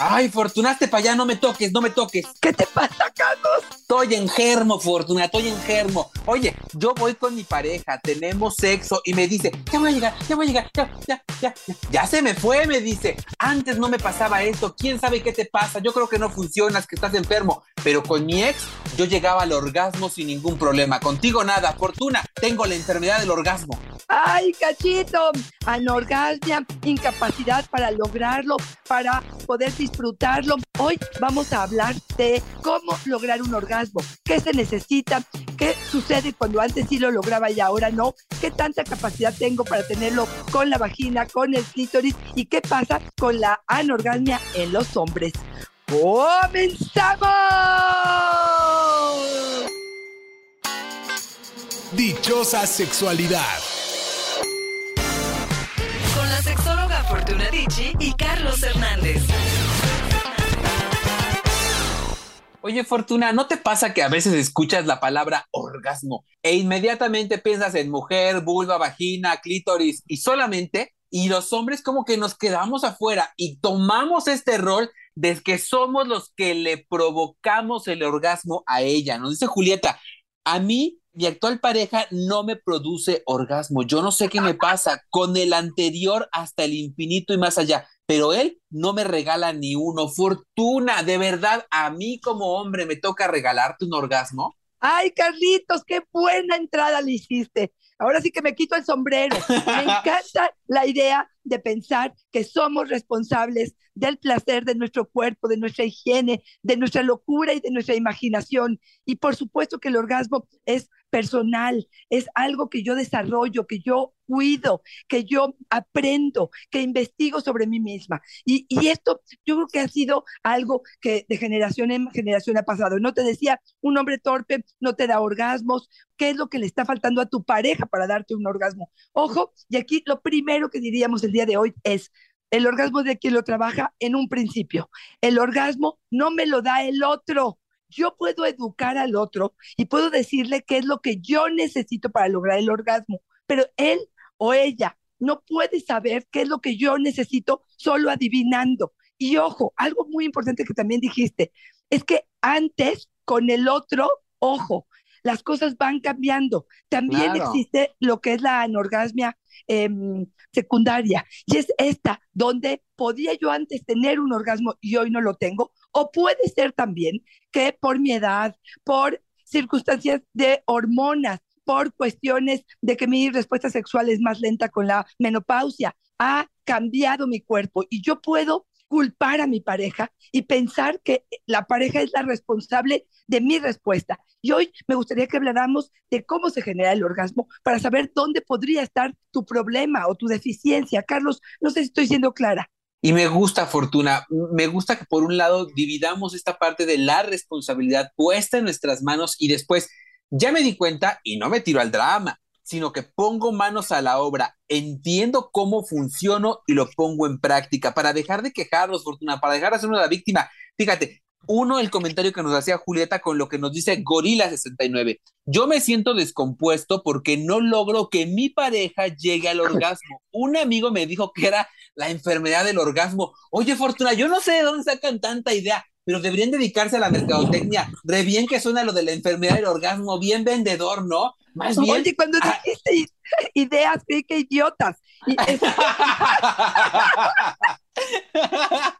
Ay, Fortuna, hazte para allá, no me toques, no me toques. ¿Qué te pasa, Carlos? Estoy en germo, Fortuna, estoy en germo. Oye, yo voy con mi pareja, tenemos sexo y me dice, ya voy a llegar, ya voy a llegar, ya, ya, ya, ya se me fue, me dice. Antes no me pasaba esto, quién sabe qué te pasa, yo creo que no funcionas, que estás enfermo. Pero con mi ex, yo llegaba al orgasmo sin ningún problema. Contigo nada, Fortuna, tengo la enfermedad del orgasmo. Ay, cachito, anorgasmia, incapacidad para lograrlo, para poder disfrutarlo. Hoy vamos a hablar de cómo lograr un orgasmo, qué se necesita, qué sucede cuando antes sí lo lograba y ahora no, qué tanta capacidad tengo para tenerlo con la vagina, con el clítoris y qué pasa con la anorgasmia en los hombres. ¡Comenzamos! Dichosa sexualidad. Con la sexóloga Fortuna Dicci y Carlos Hernández. Oye, Fortuna, ¿no te pasa que a veces escuchas la palabra orgasmo e inmediatamente piensas en mujer, vulva, vagina, clítoris y solamente, y los hombres como que nos quedamos afuera y tomamos este rol de que somos los que le provocamos el orgasmo a ella? Nos dice Julieta, a mí mi actual pareja no me produce orgasmo. Yo no sé qué me pasa con el anterior hasta el infinito y más allá, pero él no me regala ni uno. Fortuna, de verdad, a mí como hombre me toca regalarte un orgasmo. Ay, Carlitos, qué buena entrada le hiciste. Ahora sí que me quito el sombrero. Me encanta la idea de pensar que somos responsables del placer de nuestro cuerpo, de nuestra higiene, de nuestra locura y de nuestra imaginación. Y por supuesto que el orgasmo es personal, es algo que yo desarrollo, que yo cuido, que yo aprendo, que investigo sobre mí misma. Y, y, esto yo creo que ha sido algo que de generación en generación ha pasado. No te decía, un hombre torpe no te da orgasmos, ¿qué es lo que le está faltando a tu pareja para darte un orgasmo? Ojo, y aquí lo primero que diríamos el día de hoy es, el orgasmo de quien lo trabaja en un principio. El orgasmo no me lo da el otro. Yo puedo educar al otro y puedo decirle qué es lo que yo necesito para lograr el orgasmo, pero él o ella no puede saber qué es lo que yo necesito solo adivinando. Y ojo, algo muy importante que también dijiste, es que antes con el otro, ojo, las cosas van cambiando. También Claro. existe lo que es la anorgasmia em, secundaria y es esta, donde podía yo antes tener un orgasmo y hoy no lo tengo, o puede ser también que por mi edad, por circunstancias de hormonas, por cuestiones de que mi respuesta sexual es más lenta con la menopausia, ha cambiado mi cuerpo y yo puedo culpar a mi pareja y pensar que la pareja es la responsable de mi respuesta. Y hoy me gustaría que habláramos de cómo se genera el orgasmo para saber dónde podría estar tu problema o tu deficiencia. Carlos, no sé si estoy siendo clara. Y me gusta, Fortuna, me gusta que por un lado dividamos esta parte de la responsabilidad puesta en nuestras manos y después ya me di cuenta y no me tiro al drama, sino que pongo manos a la obra, entiendo cómo funciono y lo pongo en práctica para dejar de quejarnos, Fortuna, para dejar de ser una la víctima. Fíjate, uno, el comentario que nos hacía Julieta con lo que nos dice Gorila69. Yo me siento descompuesto porque no logro que mi pareja llegue al orgasmo. Un amigo me dijo que era la enfermedad del orgasmo. Oye, Fortuna, yo no sé de dónde sacan tanta idea, pero deberían dedicarse a la mercadotecnia. Re bien que suena lo de la enfermedad del orgasmo, bien vendedor, ¿no? Más bien. Oye, cuando ah, dijiste ideas, creí que idiotas.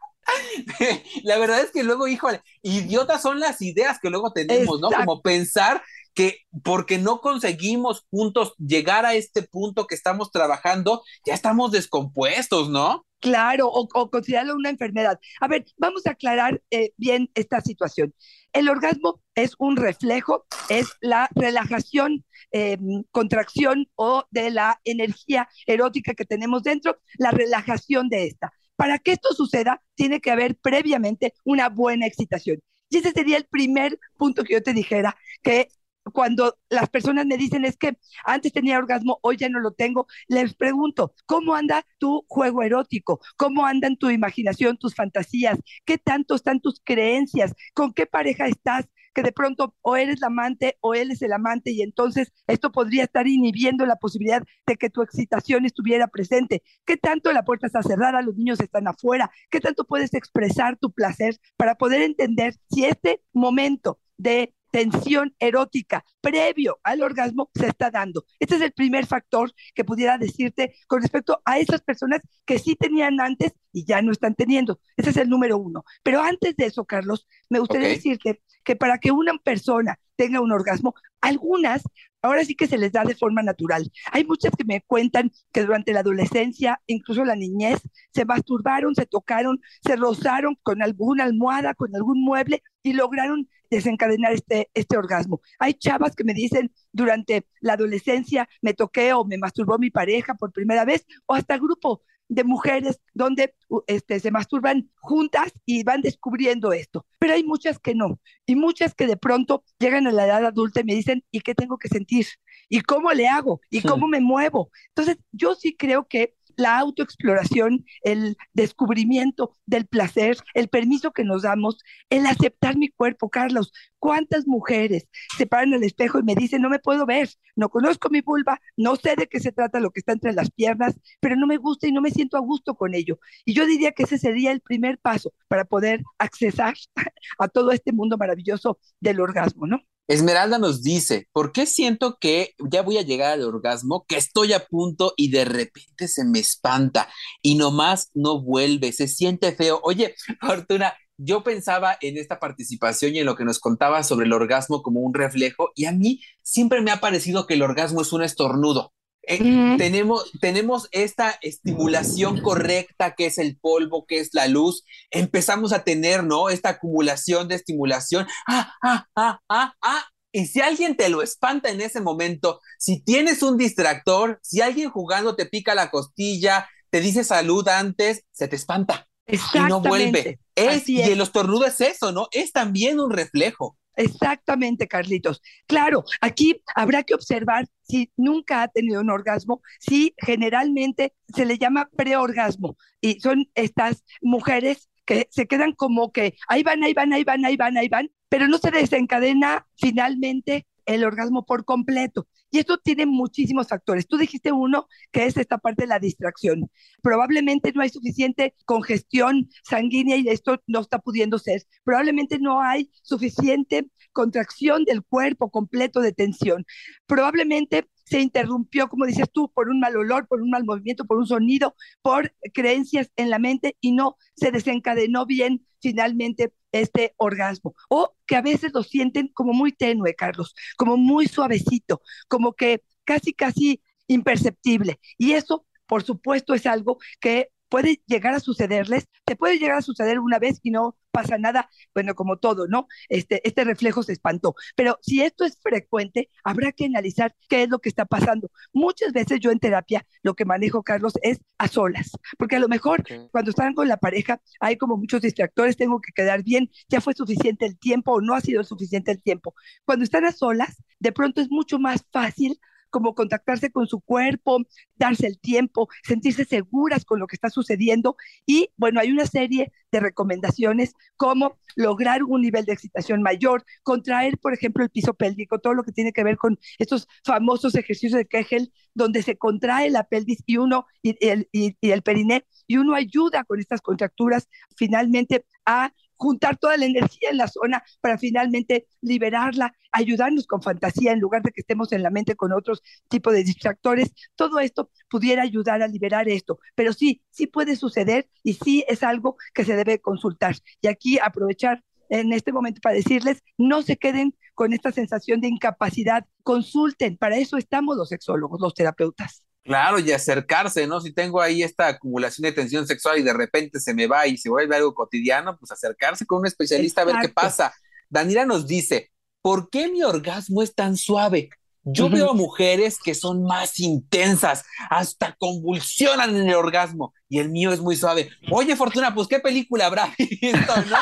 La verdad es que luego, híjole, idiotas son las ideas que luego tenemos, ¿no? Como pensar que porque no conseguimos juntos llegar a este punto que estamos trabajando, ya estamos descompuestos, ¿no? Claro, o, considerarlo una enfermedad. A ver, vamos a aclarar eh, bien esta situación. El orgasmo es un reflejo, es la relajación, em, contracción o de la energía erótica que tenemos dentro, la relajación de esta. Para que esto suceda, tiene que haber previamente una buena excitación. Y ese sería el primer punto que yo te dijera, que cuando las personas me dicen es que antes tenía orgasmo, hoy ya no lo tengo, les pregunto, ¿cómo anda tu juego erótico? ¿Cómo andan tu imaginación, tus fantasías? ¿Qué tanto están tus creencias? ¿Con qué pareja estás? Que de pronto o eres la amante o él es el amante y entonces esto podría estar inhibiendo la posibilidad de que tu excitación estuviera presente. ¿Qué tanto la puerta está cerrada, los niños están afuera? ¿Qué tanto puedes expresar tu placer para poder entender si este momento de tensión erótica previo al orgasmo se está dando. Este es el primer factor que pudiera decirte con respecto a esas personas que sí tenían antes y ya no están teniendo. Ese es el número uno. Pero antes de eso, Carlos, me gustaría decirte que para que una persona tenga un orgasmo, algunas ahora sí que se les da de forma natural. Hay muchas que me cuentan que durante la adolescencia, incluso la niñez, se masturbaron, se tocaron, se rozaron con alguna almohada, con algún mueble y lograron desencadenar este, este orgasmo. Hay chavas que me dicen durante la adolescencia me toqué o me masturbó mi pareja por primera vez o hasta grupo de mujeres donde este, se masturban juntas y van descubriendo esto. Pero hay muchas que no. Y muchas que de pronto llegan a la edad adulta y me dicen, ¿y qué tengo que sentir? ¿Y cómo le hago? ¿Y cómo me muevo? Entonces, yo sí creo que la autoexploración, el descubrimiento del placer, el permiso que nos damos, el aceptar mi cuerpo, Carlos. ¿Cuántas mujeres se paran al espejo y me dicen, no me puedo ver, no conozco mi vulva, no sé de qué se trata lo que está entre las piernas, pero no me gusta y no me siento a gusto con ello? Y yo diría que ese sería el primer paso para poder accesar a todo este mundo maravilloso del orgasmo, ¿no? Esmeralda nos dice, ¿por qué siento que ya voy a llegar al orgasmo, que estoy a punto y de repente se me espanta y nomás no vuelve, se siente feo? Oye, Fortuna, yo pensaba en esta participación y en lo que nos contaba sobre el orgasmo como un reflejo y a mí siempre me ha parecido que el orgasmo es un estornudo. Eh, tenemos, tenemos esta estimulación correcta que es el polvo, que es la luz. Empezamos a tener, ¿no? Esta acumulación de estimulación. Ah, ah, ah, ah, ah. Y si alguien te lo espanta en ese momento, si tienes un distractor, si alguien jugando te pica la costilla, te dice salud antes, se te espanta. Y no vuelve. Es, y el estornudo es eso, ¿no? Es también un reflejo. Exactamente, Carlitos. Claro, aquí habrá que observar si nunca ha tenido un orgasmo, si generalmente se le llama preorgasmo y son estas mujeres que se quedan como que ahí van, ahí van, ahí van, ahí van, ahí van, pero no se desencadena finalmente el orgasmo por completo. Y esto tiene muchísimos factores. Tú dijiste uno, que es esta parte de la distracción. Probablemente no hay suficiente congestión sanguínea y esto no está pudiendo ser. Probablemente no hay suficiente contracción del cuerpo completo de tensión. Probablemente se interrumpió, como dices tú, por un mal olor, por un mal movimiento, por un sonido, por creencias en la mente y no se desencadenó bien finalmente este orgasmo. O que a veces lo sienten como muy tenue, Carlos, como muy suavecito, como que casi, casi imperceptible. Y eso, por supuesto, es algo que puede llegar a sucederles, te puede llegar a suceder una vez y no pasa nada, bueno, como todo, ¿no? Este, este reflejo se espantó. Pero si esto es frecuente, habrá que analizar qué es lo que está pasando. Muchas veces yo en terapia lo que manejo, Carlos, es a solas, porque a lo mejor cuando están con la pareja hay como muchos distractores, tengo que quedar bien, ya fue suficiente el tiempo o no ha sido suficiente el tiempo. Cuando están a solas, de pronto es mucho más fácil como contactarse con su cuerpo, darse el tiempo, sentirse seguras con lo que está sucediendo. Y bueno, hay una serie de recomendaciones como lograr un nivel de excitación mayor, contraer, por ejemplo, el piso pélvico, todo lo que tiene que ver con estos famosos ejercicios de Kegel, donde se contrae la pelvis y uno y el, y el periné, y uno ayuda con estas contracturas finalmente a juntar toda la energía en la zona para finalmente liberarla, ayudarnos con fantasía en lugar de que estemos en la mente con otros tipos de distractores. Todo esto pudiera ayudar a liberar esto, pero sí, sí puede suceder y sí es algo que se debe consultar. Y aquí aprovechar en este momento para decirles, no se queden con esta sensación de incapacidad, consulten, para eso estamos los sexólogos, los terapeutas. Claro, y acercarse, ¿no? Si tengo ahí esta acumulación de tensión sexual y de repente se me va y se vuelve algo cotidiano, pues acercarse con un especialista a ver qué pasa. Daniela nos dice, ¿por qué mi orgasmo es tan suave? Yo veo mujeres que son más intensas, hasta convulsionan en el orgasmo, y el mío es muy suave. Oye, Fortuna, pues qué película habrá visto, ¿no?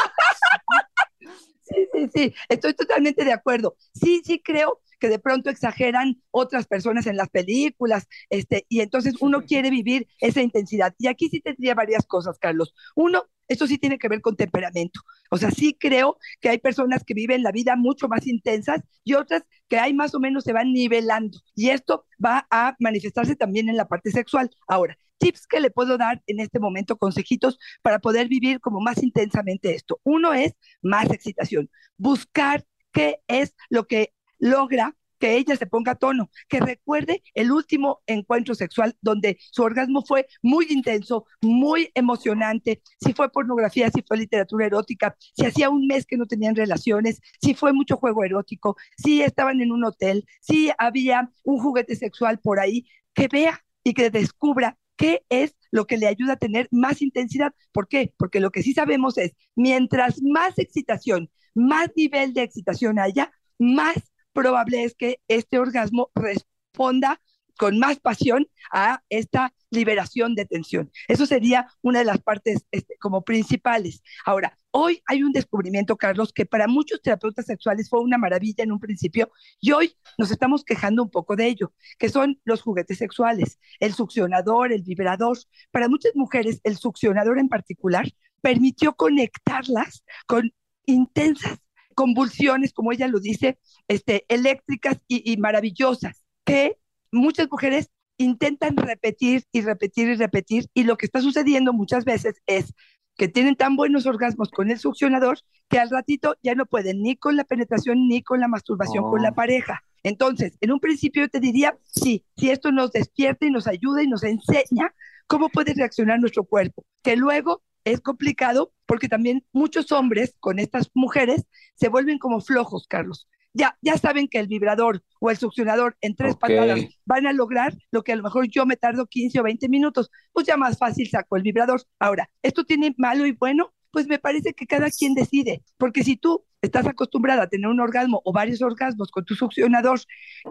Sí, sí, sí, estoy totalmente de acuerdo. Sí, sí creo que de pronto exageran otras personas en las películas, este, y entonces uno quiere vivir esa intensidad. Y aquí sí tendría varias cosas, Carlos. Uno, esto sí tiene que ver con temperamento. O sea, sí creo que hay personas que viven la vida mucho más intensas y otras que hay más o menos se van nivelando. Y esto va a manifestarse también en la parte sexual. Ahora, tips que le puedo dar en este momento, consejitos para poder vivir como más intensamente esto. Uno es más excitación, buscar qué es lo que logra que ella se ponga a tono, que recuerde el último encuentro sexual donde su orgasmo fue muy intenso, muy emocionante, si fue pornografía, si fue literatura erótica, si hacía un mes que no tenían relaciones, si fue mucho juego erótico, si estaban en un hotel, si había un juguete sexual por ahí, que vea y que descubra qué es lo que le ayuda a tener más intensidad. ¿Por qué? Porque lo que sí sabemos es, mientras más excitación, más nivel de excitación haya, más probable es que este orgasmo responda con más pasión a esta liberación de tensión. Eso sería una de las partes este, como principales. Ahora, hoy hay un descubrimiento, Carlos, que para muchos terapeutas sexuales fue una maravilla en un principio y hoy nos estamos quejando un poco de ello, que son los juguetes sexuales, el succionador, el vibrador. Para muchas mujeres, el succionador en particular permitió conectarlas con intensas convulsiones, como ella lo dice, este, eléctricas y, maravillosas, que muchas mujeres intentan repetir y repetir y repetir, y lo que está sucediendo muchas veces es que tienen tan buenos orgasmos con el succionador que al ratito ya no pueden ni con la penetración ni con la masturbación con la oh. pareja. Entonces, en un principio yo te diría, sí, si esto nos despierta y nos ayuda y nos enseña cómo puede reaccionar nuestro cuerpo, que luego es complicado porque también muchos hombres con estas mujeres se vuelven como flojos, Carlos. Ya, ya saben que el vibrador o el succionador en tres patadas van a lograr lo que a lo mejor yo me tardo 15 o 20 minutos, pues ya más fácil saco el vibrador. Ahora, ¿esto tiene malo y bueno? Pues me parece que cada quien decide, porque si tú estás acostumbrada a tener un orgasmo o varios orgasmos con tu succionador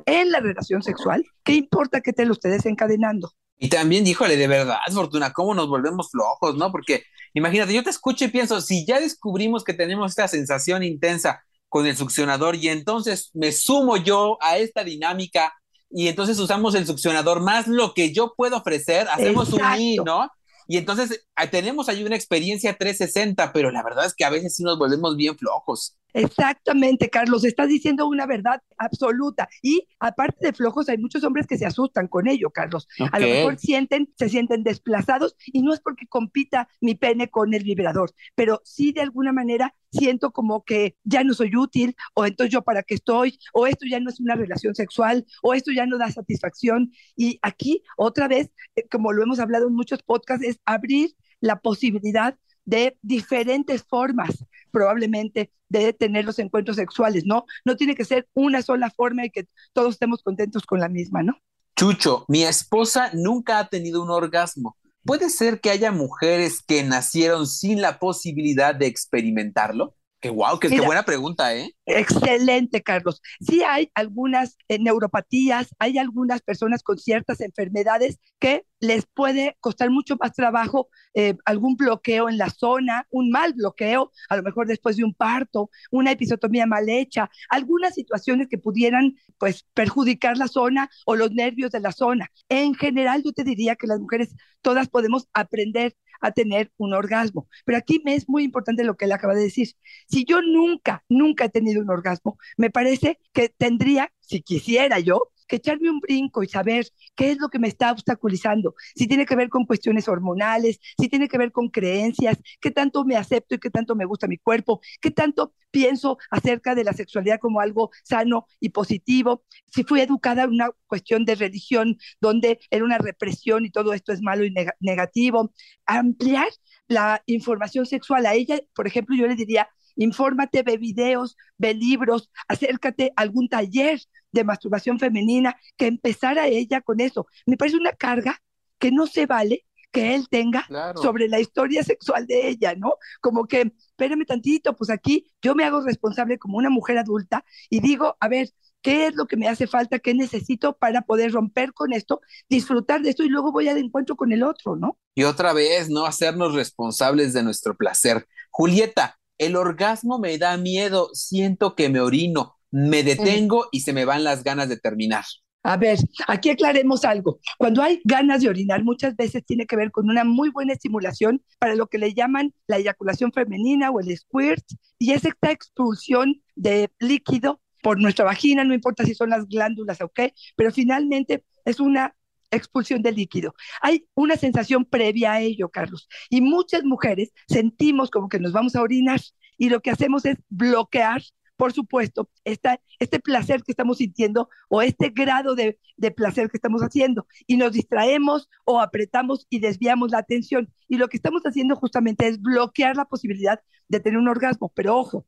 en la relación sexual, ¿qué importa que te lo estés encadenando? Y también, díjole, de verdad, Fortuna, ¿cómo nos volvemos flojos, no? Porque imagínate, yo te escucho y pienso, si ya descubrimos que tenemos esta sensación intensa con el succionador y entonces me sumo yo a esta dinámica y entonces usamos el succionador más lo que yo puedo ofrecer, hacemos un I, ¿no? Y entonces ah, tenemos ahí una experiencia 360, pero la verdad es que a veces sí nos volvemos bien flojos. Exactamente, Carlos, estás diciendo una verdad absoluta. Y aparte de flojos, hay muchos hombres que se asustan con ello, Carlos. A lo mejor sienten, se sienten desplazados y no es porque compita mi pene con el vibrador, pero sí de alguna manera siento como que ya no soy útil, o entonces yo para qué estoy, o esto ya no es una relación sexual, o esto ya no da satisfacción. Y aquí, otra vez, eh, como lo hemos hablado en muchos podcasts, es abrir la posibilidad de diferentes formas, probablemente, de tener los encuentros sexuales, ¿no? No tiene que ser una sola forma y que todos estemos contentos con la misma, ¿no? Chucho, mi esposa nunca ha tenido un orgasmo. ¿Puede ser que haya mujeres que nacieron sin la posibilidad de experimentarlo? Qué guau, qué, buena pregunta, ¿eh? Excelente, Carlos. Sí hay algunas eh, neuropatías, hay algunas personas con ciertas enfermedades que les puede costar mucho más trabajo eh, algún bloqueo en la zona, un mal bloqueo, a lo mejor después de un parto, una episotomía mal hecha, algunas situaciones que pudieran pues perjudicar la zona o los nervios de la zona. En general, yo te diría que las mujeres todas podemos aprender a tener un orgasmo. Pero aquí me es muy importante lo que él acaba de decir. Si yo nunca, nunca he tenido un orgasmo, me parece que tendría, si quisiera yo, que echarme un brinco y saber qué es lo que me está obstaculizando, si tiene que ver con cuestiones hormonales, si tiene que ver con creencias, qué tanto me acepto y qué tanto me gusta mi cuerpo, qué tanto pienso acerca de la sexualidad como algo sano y positivo, si fui educada en una cuestión de religión donde era una represión y todo esto es malo y negativo, ampliar la información sexual a ella, por ejemplo, yo le diría, infórmate, ve videos, ve libros, acércate a algún taller de masturbación femenina, que empezara ella con eso. Me parece una carga que no se vale que él tenga sobre la historia sexual de ella, ¿no? Como que, espérame tantito, pues aquí yo me hago responsable como una mujer adulta y digo, a ver, ¿qué es lo que me hace falta? ¿Qué necesito para poder romper con esto, disfrutar de esto y luego voy al encuentro con el otro, ¿no? Y otra vez, ¿no? Hacernos responsables de nuestro placer. Julieta, el orgasmo me da miedo, siento que me orino, me detengo y se me van las ganas de terminar. A ver, aquí aclaremos algo. Cuando hay ganas de orinar, muchas veces tiene que ver con una muy buena estimulación para lo que le llaman la eyaculación femenina o el squirt, y es esta expulsión de líquido por nuestra vagina, no importa si son las glándulas o qué, pero finalmente es una expulsión de líquido. Hay una sensación previa a ello, Carlos, y muchas mujeres sentimos como que nos vamos a orinar y lo que hacemos es bloquear por supuesto, esta, este placer que estamos sintiendo o este grado de, placer que estamos haciendo y nos distraemos o apretamos y desviamos la atención. Y lo que estamos haciendo justamente es bloquear la posibilidad de tener un orgasmo. Pero ojo,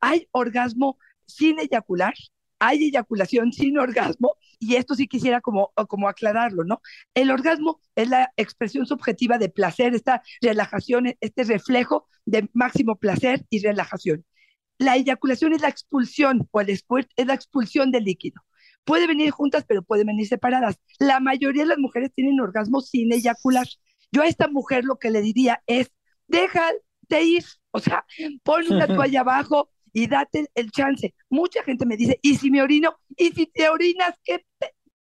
hay orgasmo sin eyacular, hay eyaculación sin orgasmo, y esto sí quisiera como aclararlo, ¿no? El orgasmo es la expresión subjetiva de placer, esta relajación, este reflejo de máximo placer y relajación. La eyaculación es la expulsión o el squirt es la expulsión del líquido. Puede venir juntas, pero puede venir separadas. La mayoría de las mujeres tienen orgasmo sin eyacular. Yo a esta mujer lo que le diría es, déjate ir, o sea, pon una toalla abajo y date el chance. Mucha gente me dice, ¿y si me orino? ¿Y si te orinas? ¿Qué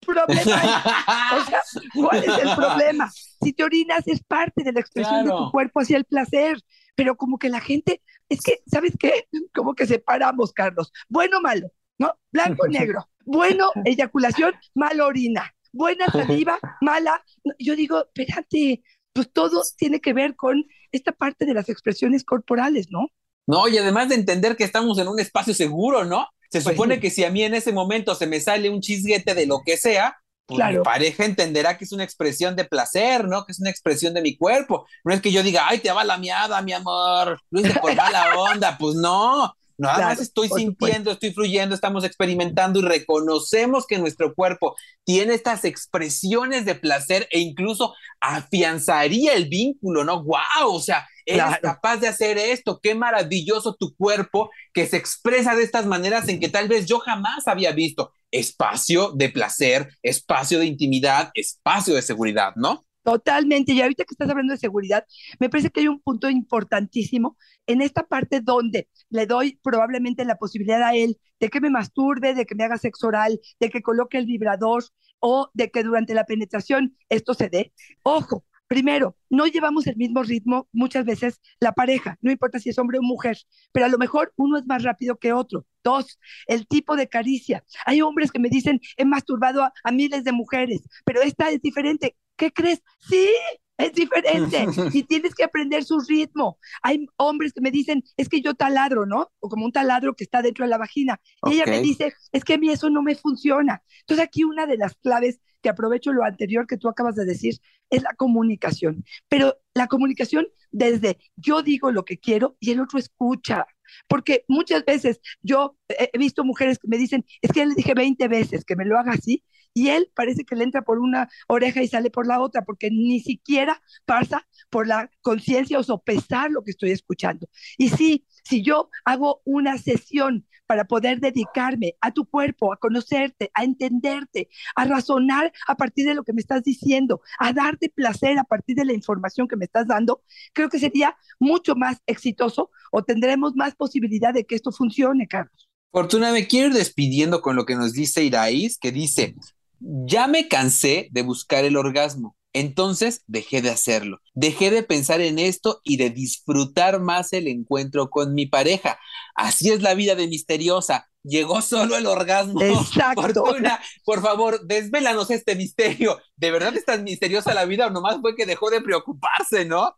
problema hay? O sea, ¿cuál es el problema? Si te orinas es parte de la expresión de tu cuerpo hacia el placer pero como que la gente, es que, ¿sabes qué? Como que separamos, Carlos. Bueno, malo, ¿no? Blanco, negro. Bueno, eyaculación, mala orina. Buena saliva, mala. Yo digo, espérate, pues todo tiene que ver con esta parte de las expresiones corporales, ¿no? No, y además de entender que estamos en un espacio seguro, ¿no? Se pues supone que si a mí en ese momento se me sale un chisguete de lo que sea, pues mi pareja entenderá que es una expresión de placer, ¿no? Que es una expresión de mi cuerpo. No es que yo diga, ay, te va la miada, mi amor, lo hice por mala onda. Pues no, nada más estoy sintiendo, estoy fluyendo, estamos experimentando y reconocemos que nuestro cuerpo tiene estas expresiones de placer e incluso afianzaría el vínculo, ¿no? ¡Wow! O sea, eres capaz de hacer esto, qué maravilloso tu cuerpo que se expresa de estas maneras en que tal vez yo jamás había visto espacio de placer, espacio de intimidad, espacio de seguridad, ¿no? Totalmente. Y ahorita que estás hablando de seguridad, me parece que hay un punto importantísimo en esta parte donde le doy probablemente la posibilidad a él de que me masturbe, de que me haga sexo oral, de que coloque el vibrador o de que durante la penetración esto se dé. Ojo, Primero, no llevamos el mismo ritmo muchas veces la pareja, no importa si es hombre o mujer, pero a lo mejor uno es más rápido que otro. Dos, el tipo de caricia. Hay hombres que me dicen, he masturbado a, a miles de mujeres, pero esta es diferente. ¿Qué crees? Sí, es diferente y tienes que aprender su ritmo. Hay hombres que me dicen, es que yo taladro, ¿no? O como un taladro que está dentro de la vagina. Y ella me dice, es que a mí eso no me funciona. Entonces aquí una de las claves que aprovecho lo anterior que tú acabas de decir es la comunicación. Pero la comunicación desde yo digo lo que quiero y el otro escucha. Porque muchas veces yo he visto mujeres que me dicen, es que ya le dije 20 veces que me lo haga así y él parece que le entra por una oreja y sale por la otra, porque ni siquiera pasa por la conciencia o sopesar lo que estoy escuchando. Y sí, si yo hago una sesión para poder dedicarme a tu cuerpo, a conocerte, a entenderte, a razonar a partir de lo que me estás diciendo, a darte placer a partir de la información que me estás dando, creo que sería mucho más exitoso o tendremos más posibilidad de que esto funcione, Carlos. Fortuna, me quiero ir despidiendo con lo que nos dice Iraís, que dice, ya me cansé de buscar el orgasmo, entonces dejé de hacerlo. Dejé de pensar en esto y de disfrutar más el encuentro con mi pareja. Así es la vida de misteriosa llegó solo el orgasmo. Exacto. Fortuna, por favor, desvélanos este misterio. ¿De verdad es tan misteriosa la vida o nomás fue que dejó de preocuparse, no?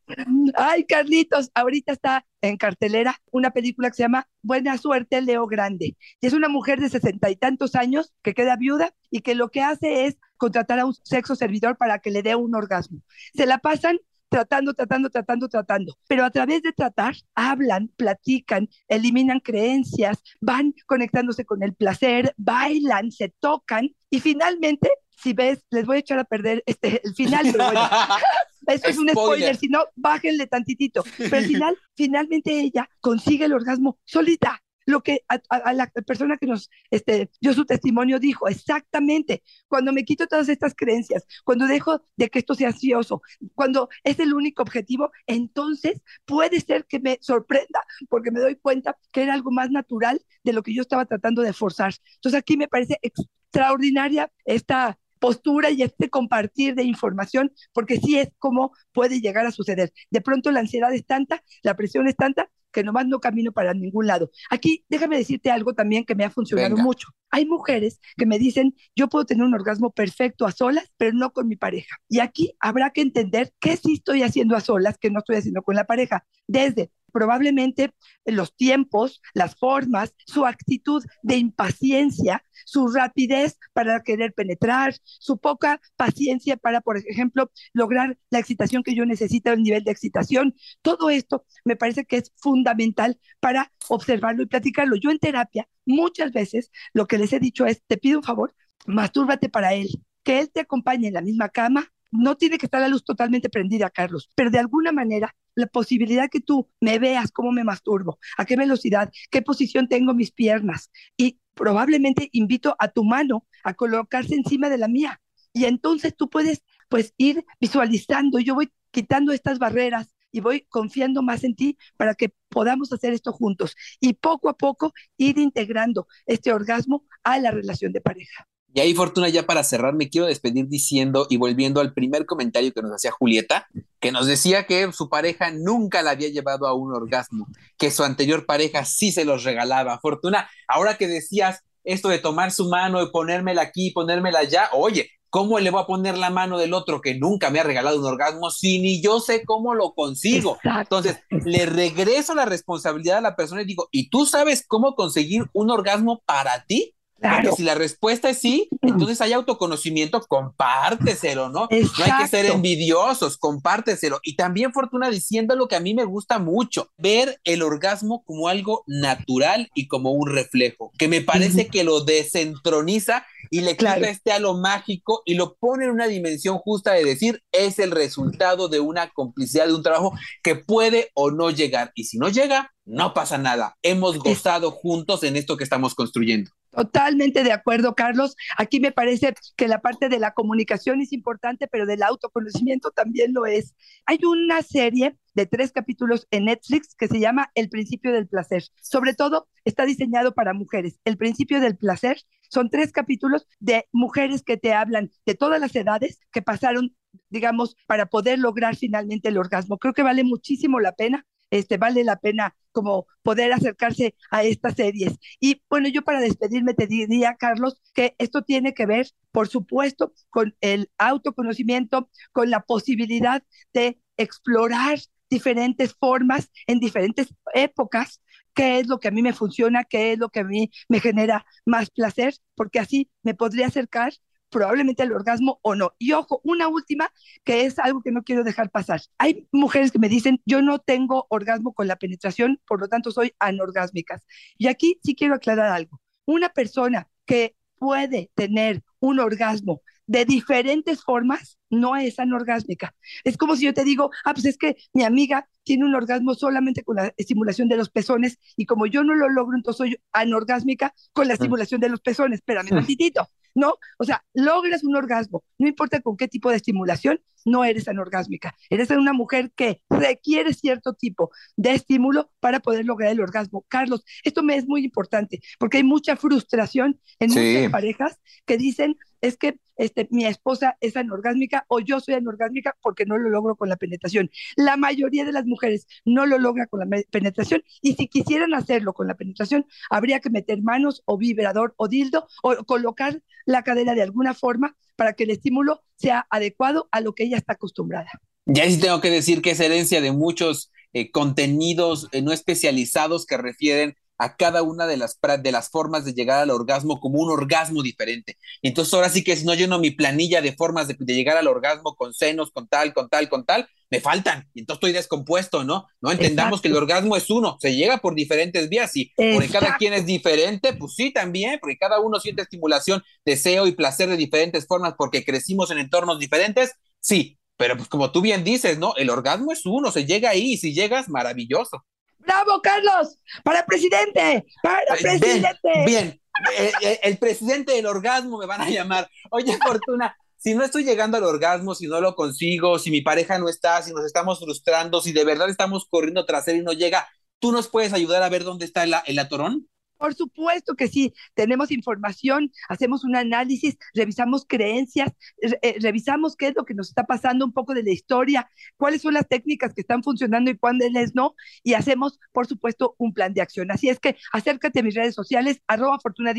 Ay, Carlitos, ahorita está en cartelera una película que se llama Buena Suerte, Leo Grande. Y es una mujer de sesenta y tantos años que queda viuda y que lo que hace es contratar a un sexo servidor para que le dé un orgasmo. Se la pasan tratando, tratando, tratando, tratando. Pero a través de tratar, hablan, platican, eliminan creencias, van conectándose con el placer, bailan, se tocan y finalmente, si ves, les voy a echar a perder este, el final, pero bueno. Eso es un spoiler, si no, bájenle tantitito. Pero al final, finalmente ella consigue el orgasmo solita lo que a, la persona que nos este, dio su testimonio dijo, exactamente, cuando me quito todas estas creencias, cuando dejo de que esto sea ansioso, cuando es el único objetivo, entonces puede ser que me sorprenda porque me doy cuenta que era algo más natural de lo que yo estaba tratando de forzar. Entonces aquí me parece extraordinaria esta postura y este compartir de información, porque sí es como puede llegar a suceder. De pronto la ansiedad es tanta, la presión es tanta, que nomás no camino para ningún lado. Aquí déjame decirte algo también que me ha funcionado mucho. Hay mujeres que me dicen, yo puedo tener un orgasmo perfecto a solas, pero no con mi pareja. Y aquí habrá que entender qué sí estoy haciendo a solas, que no estoy haciendo con la pareja. Desde probablemente los tiempos, las formas, su actitud de impaciencia, su rapidez para querer penetrar, su poca paciencia para, por ejemplo, lograr la excitación que yo necesito, el nivel de excitación. Todo esto me parece que es fundamental para observarlo y platicarlo. Yo en terapia muchas veces lo que les he dicho es, te pido un favor, mastúrbate para él, que él te acompañe en la misma cama, no tiene que estar la luz totalmente prendida, Carlos, pero de alguna manera la posibilidad que tú me veas cómo me masturbo, a qué velocidad, qué posición tengo mis piernas y probablemente invito a tu mano a colocarse encima de la mía y entonces tú puedes pues ir visualizando, yo voy quitando estas barreras y voy confiando más en ti para que podamos hacer esto juntos y poco a poco ir integrando este orgasmo a la relación de pareja. Y ahí, Fortuna, ya para cerrar, me quiero despedir diciendo y volviendo al primer comentario que nos hacía Julieta, que nos decía que su pareja nunca la había llevado a un orgasmo, que su anterior pareja sí se los regalaba. Fortuna, ahora que decías esto de tomar su mano y ponérmela aquí, ponérmela allá, oye, ¿cómo le voy a poner la mano del otro que nunca me ha regalado un orgasmo si ni yo sé cómo lo consigo? Entonces, le regreso la responsabilidad a la persona y digo, ¿y tú sabes cómo conseguir un orgasmo para ti? Porque si la respuesta es sí, entonces hay autoconocimiento, compárteselo, ¿no? No hay que ser envidiosos, compárteselo. Y también, Fortuna, diciendo lo que a mí me gusta mucho, ver el orgasmo como algo natural y como un reflejo, que me parece que lo desentroniza y le quita este halo mágico y lo pone en una dimensión justa de decir, es el resultado de una complicidad, de un trabajo que puede o no llegar. Y si no llega, no pasa nada. Hemos gozado juntos en esto que estamos construyendo. Totalmente de acuerdo, Carlos. Aquí me parece que la parte de la comunicación es importante, pero del autoconocimiento también lo es. Hay una serie de tres capítulos en Netflix que se llama El principio del placer. Sobre todo está diseñado para mujeres. El principio del placer son tres capítulos de mujeres que te hablan de todas las edades que pasaron, digamos, para poder lograr finalmente el orgasmo. Creo que vale muchísimo la pena este, vale la pena como poder acercarse a estas series. Y bueno, yo para despedirme te diría, Carlos, que esto tiene que ver, por supuesto, con el autoconocimiento, con la posibilidad de explorar diferentes formas en diferentes épocas, qué es lo que a mí me funciona, qué es lo que a mí me genera más placer, porque así me podría acercar probablemente el orgasmo o no. Y ojo, una última que es algo que no quiero dejar pasar. Hay mujeres que me dicen, yo no tengo orgasmo con la penetración, por lo tanto soy anorgásmicas. Y aquí sí quiero aclarar algo. Una persona que puede tener un orgasmo de diferentes formas, no es anorgásmica. Es como si yo te digo, ah, pues es que mi amiga tiene un orgasmo solamente con la estimulación de los pezones y como yo no lo logro, entonces soy anorgásmica con la estimulación de los pezones. Espérame un tantito. ¿No? O sea, logras un orgasmo, no importa con qué tipo de estimulación, no eres anorgásmica. Eres una mujer que requiere cierto tipo de estímulo para poder lograr el orgasmo. Carlos, esto me es muy importante porque hay mucha frustración en muchas parejas que dicen, es que este, mi esposa es anorgásmica o yo soy anorgásmica porque no lo logro con la penetración. La mayoría de las mujeres no lo logra con la penetración y si quisieran hacerlo con la penetración, habría que meter manos o vibrador o dildo o colocar la cadera de alguna forma para que el estímulo sea adecuado a lo que ella está acostumbrada. Ya sí tengo que decir que es herencia de muchos eh, contenidos eh, no especializados que refieren a cada una de las, de las formas de llegar al orgasmo como un orgasmo diferente. Entonces ahora sí que si no lleno mi planilla de formas de, llegar al orgasmo con senos, con tal, con tal, con tal, me faltan. Y entonces estoy descompuesto, ¿no? No entendamos que el orgasmo es uno, se llega por diferentes vías y porque cada quien es diferente, pues sí, también, porque cada uno siente estimulación, deseo y placer de diferentes formas porque crecimos en entornos diferentes, sí, pero pues como tú bien dices, ¿no? El orgasmo es uno, se llega ahí y si llegas, maravilloso. ¡Bravo, Carlos! ¡Para presidente! ¡Para presidente! Bien, eh, eh, el, presidente del orgasmo me van a llamar. Oye, Fortuna, si no estoy llegando al orgasmo, si no lo consigo, si mi pareja no está, si nos estamos frustrando, si de verdad estamos corriendo tras él y no llega, ¿tú nos puedes ayudar a ver dónde está el, el atorón? Por supuesto que sí, tenemos información, hacemos un análisis, revisamos creencias, eh, revisamos qué es lo que nos está pasando, un poco de la historia, cuáles son las técnicas que están funcionando y cuáles no, y hacemos, por supuesto, un plan de acción. Así es que acércate a mis redes sociales, arroba Fortuna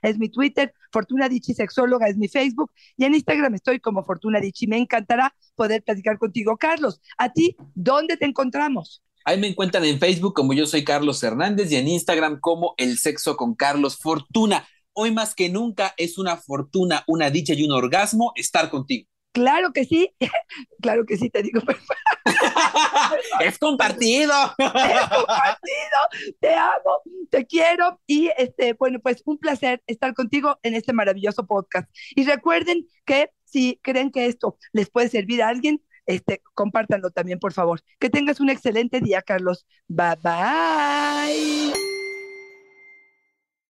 es mi Twitter, Fortuna Sexóloga es mi Facebook, y en Instagram estoy como Fortuna Me encantará poder platicar contigo. Carlos, ¿a ti dónde te encontramos? Ahí me encuentran en Facebook como yo soy Carlos Hernández y en Instagram como El Sexo con Carlos Fortuna. Hoy más que nunca es una fortuna, una dicha y un orgasmo estar contigo. Claro que sí, claro que sí, te digo. es compartido. es compartido. Te amo, te quiero y este, bueno, pues un placer estar contigo en este maravilloso podcast. Y recuerden que si creen que esto les puede servir a alguien, este, compártanlo también, por favor. Que tengas un excelente día, Carlos. Bye bye.